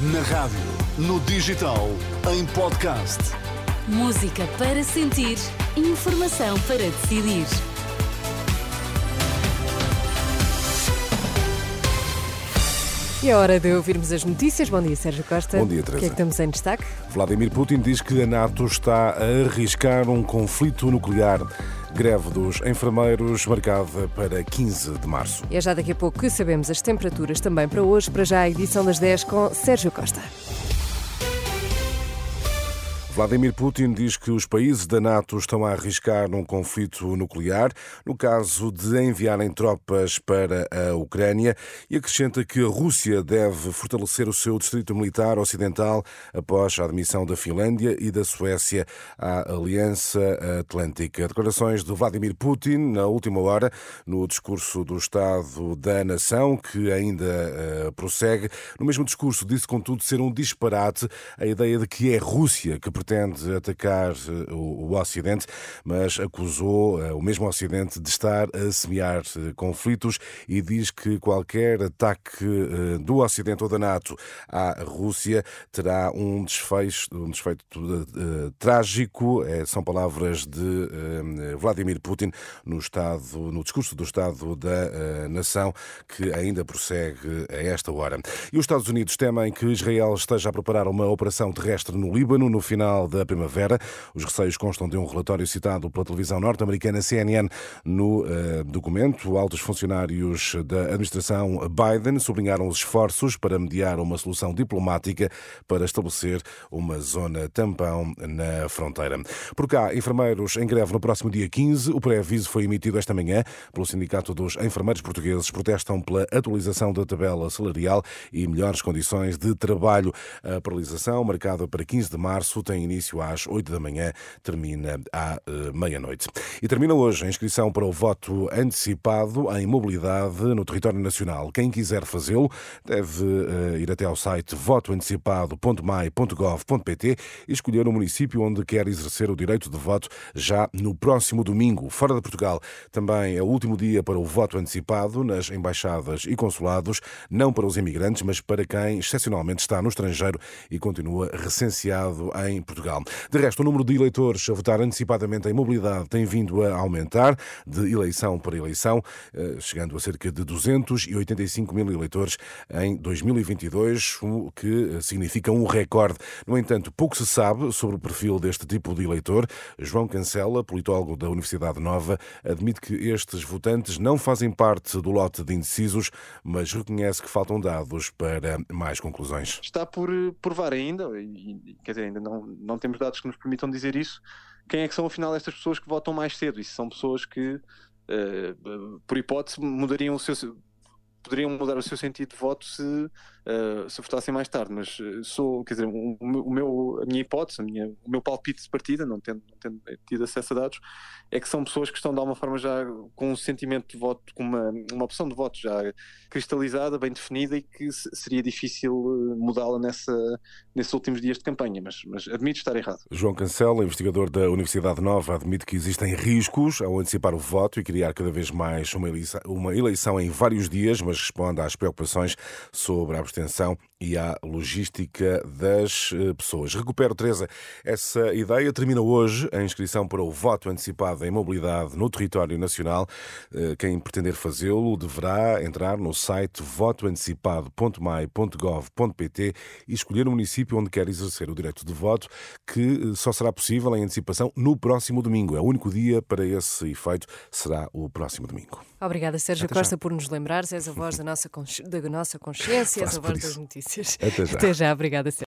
Na rádio, no digital, em podcast. Música para sentir, informação para decidir. E é hora de ouvirmos as notícias. Bom dia, Sérgio Costa. Bom dia, O que é Teresa. que temos em destaque? Vladimir Putin diz que a NATO está a arriscar um conflito nuclear. Greve dos enfermeiros marcada para 15 de março. E é já daqui a pouco que sabemos as temperaturas também para hoje. Para já a edição das 10 com Sérgio Costa. Vladimir Putin diz que os países da NATO estão a arriscar um conflito nuclear no caso de enviarem tropas para a Ucrânia e acrescenta que a Rússia deve fortalecer o seu distrito militar ocidental após a admissão da Finlândia e da Suécia à Aliança Atlântica. Declarações de Vladimir Putin na última hora no discurso do Estado da Nação, que ainda eh, prossegue. No mesmo discurso disse, contudo, ser um disparate a ideia de que é a Rússia que pretende atacar eh, o, o Ocidente, mas acusou eh, o mesmo Ocidente de estar a semear eh, conflitos e diz que qualquer ataque do Ocidente ou da NATO à Rússia terá um desfecho, um desfeito eh, trágico. Eh, são palavras de eh, Vladimir Putin no estado, no discurso do Estado da eh, Nação, que ainda prossegue a esta hora. E os Estados Unidos temem que Israel esteja a preparar uma operação terrestre no Líbano no final da primavera. Os receios constam de um relatório citado pela televisão norte-americana CNN no eh, documento. Altos funcionários da administração Biden sublinharam os esforços para mediar uma solução diplomática para estabelecer uma zona tampão na fronteira. Por cá, enfermeiros em greve no próximo dia 15. O pré-aviso foi emitido esta manhã pelo Sindicato dos Enfermeiros Portugueses. Protestam pela atualização da tabela salarial e melhores condições de trabalho. A paralisação, marcada para 15 de março, tem início às 8 da manhã, termina à eh, meia-noite. E termina hoje a inscrição para o voto antecipado em mobilidade no território nacional. Quem quiser fazê-lo deve eh, ir até ao site votoantecipado.mai.gov.pt e escolher o município onde quer exercer o direito de voto já no próximo domingo. Fora de Portugal, também é o último dia para o voto antecipado nas embaixadas e consulados, não para os imigrantes, mas para quem excepcionalmente está no estrangeiro e continua recenseado em Portugal. De resto, o número de eleitores a votar antecipadamente em mobilidade tem vindo a aumentar de eleição para eleição, eh, chegando a cerca de 285 mil eleitores em 2022, o que significa um recorde. No entanto, pouco se sabe sobre o perfil deste tipo de eleitor. João Cancela, politólogo da Universidade Nova, admite que estes votantes não fazem parte do lote de indecisos, mas reconhece que faltam dados para mais conclusões. está por eh, provar ainda, quer dizer, ainda não, não temos dados que nos permitam dizer isso, quem é que são afinal estas pessoas que votam mais cedo, e se são pessoas que, eh, por hipótese, mudariam o seu, poderiam mudar o seu sentido de voto se, eh, se votassem mais tarde, mas eh, sou, quer dizer, o, meu, a minha hipótese, a minha, o meu palpite de partida, não tendo, não tendo tido acesso a dados, é que são pessoas que estão de alguma forma já com um sentimento de voto, com uma, uma opção de voto já cristalizada, bem definida e que se- seria difícil eh, mudá-la nessa, nesses últimos dias de campanha, mas, mas admito estar errado. João Cancela, investigador da Universidade Nova, admite que existem riscos ao antecipar o voto e criar cada vez mais uma eleição, uma eleição em vários dias, mas responde às preocupações sobre a abstenção e à logística das eh, pessoas. Recupero, Teresa, essa ideia. Termina hoje a inscrição para o voto antecipado em mobilidade no território nacional. Eh, Quem pretender fazê-lo deverá entrar no site votoantecipado.mai.gov.pt e escolher o município onde quer exercer o direito de voto, que eh, só será possível em antecipação no próximo domingo. É o único dia para esse efeito, será o próximo domingo. Obrigada, Sérgio. Costa, por nos lembrares. És voz da nossa, consci- da nossa consciência, és a voz das notícias. Até já. Até já, obrigada.